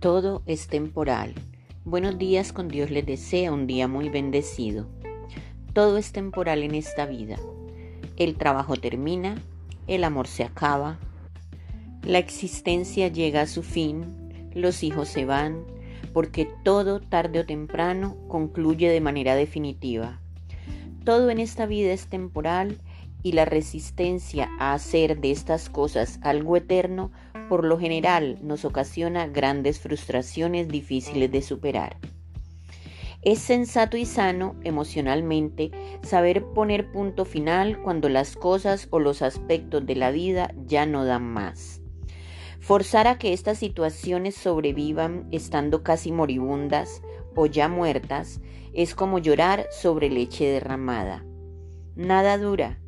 Todo es temporal. Buenos días con Dios les desea un día muy bendecido. Todo es temporal en esta vida. El trabajo termina, el amor se acaba, la existencia llega a su fin, los hijos se van, porque todo tarde o temprano concluye de manera definitiva. Todo en esta vida es temporal y la resistencia a hacer de estas cosas algo eterno por lo general nos ocasiona grandes frustraciones difíciles de superar. Es sensato y sano emocionalmente saber poner punto final cuando las cosas o los aspectos de la vida ya no dan más. Forzar a que estas situaciones sobrevivan estando casi moribundas o ya muertas es como llorar sobre leche derramada. Nada dura,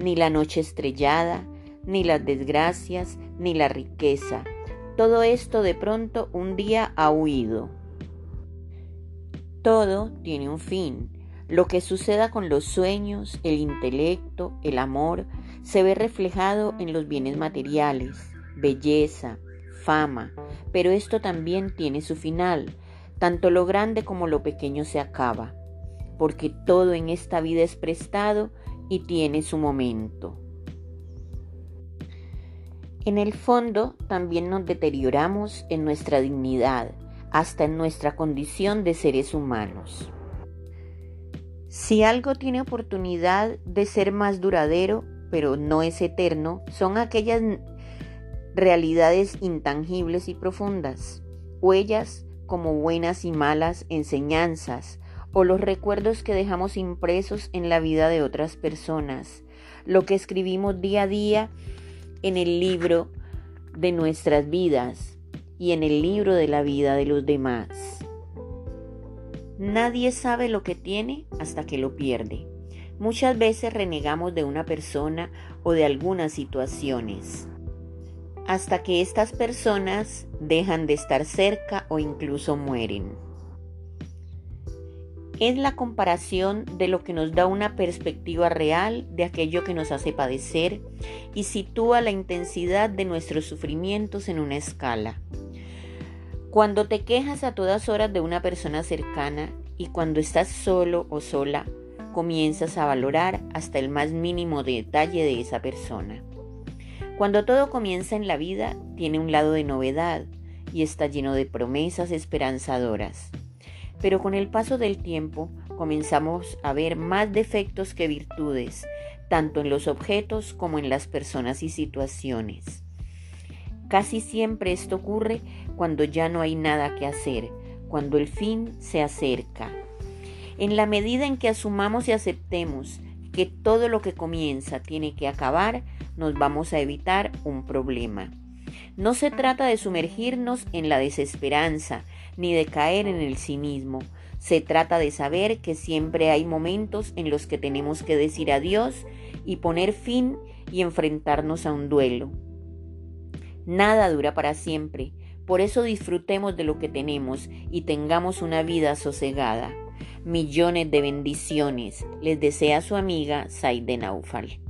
ni la noche estrellada, ni las desgracias, ni la riqueza. Todo esto de pronto un día ha huido. Todo tiene un fin. Lo que suceda con los sueños, el intelecto, el amor, se ve reflejado en los bienes materiales, belleza, fama, pero esto también tiene su final. Tanto lo grande como lo pequeño se acaba, porque todo en esta vida es prestado y tiene su momento. En el fondo también nos deterioramos en nuestra dignidad, hasta en nuestra condición de seres humanos. Si algo tiene oportunidad de ser más duradero, pero no es eterno, son aquellas realidades intangibles y profundas, huellas como buenas y malas enseñanzas, o los recuerdos que dejamos impresos en la vida de otras personas, lo que escribimos día a día en el libro de nuestras vidas y en el libro de la vida de los demás. Nadie sabe lo que tiene hasta que lo pierde. Muchas veces renegamos de una persona o de algunas situaciones, hasta que estas personas dejan de estar cerca o incluso mueren es la comparación de lo que nos da una perspectiva real de aquello que nos hace padecer y sitúa la intensidad de nuestros sufrimientos en una escala. Cuando te quejas a todas horas de una persona cercana y cuando estás solo o sola, comienzas a valorar hasta el más mínimo detalle de esa persona. Cuando todo comienza en la vida, tiene un lado de novedad y está lleno de promesas esperanzadoras pero con el paso del tiempo comenzamos a ver más defectos que virtudes, tanto en los objetos como en las personas y situaciones. Casi siempre esto ocurre cuando ya no hay nada que hacer, cuando el fin se acerca. En la medida en que asumamos y aceptemos que todo lo que comienza tiene que acabar, nos vamos a evitar un problema. No se trata de sumergirnos en la desesperanza, ni de caer en el cinismo. Se trata de saber que siempre hay momentos en los que tenemos que decir adiós y poner fin y enfrentarnos a un duelo. Nada dura para siempre, por eso disfrutemos de lo que tenemos y tengamos una vida sosegada. Millones de bendiciones les desea su amiga Saide Naufal.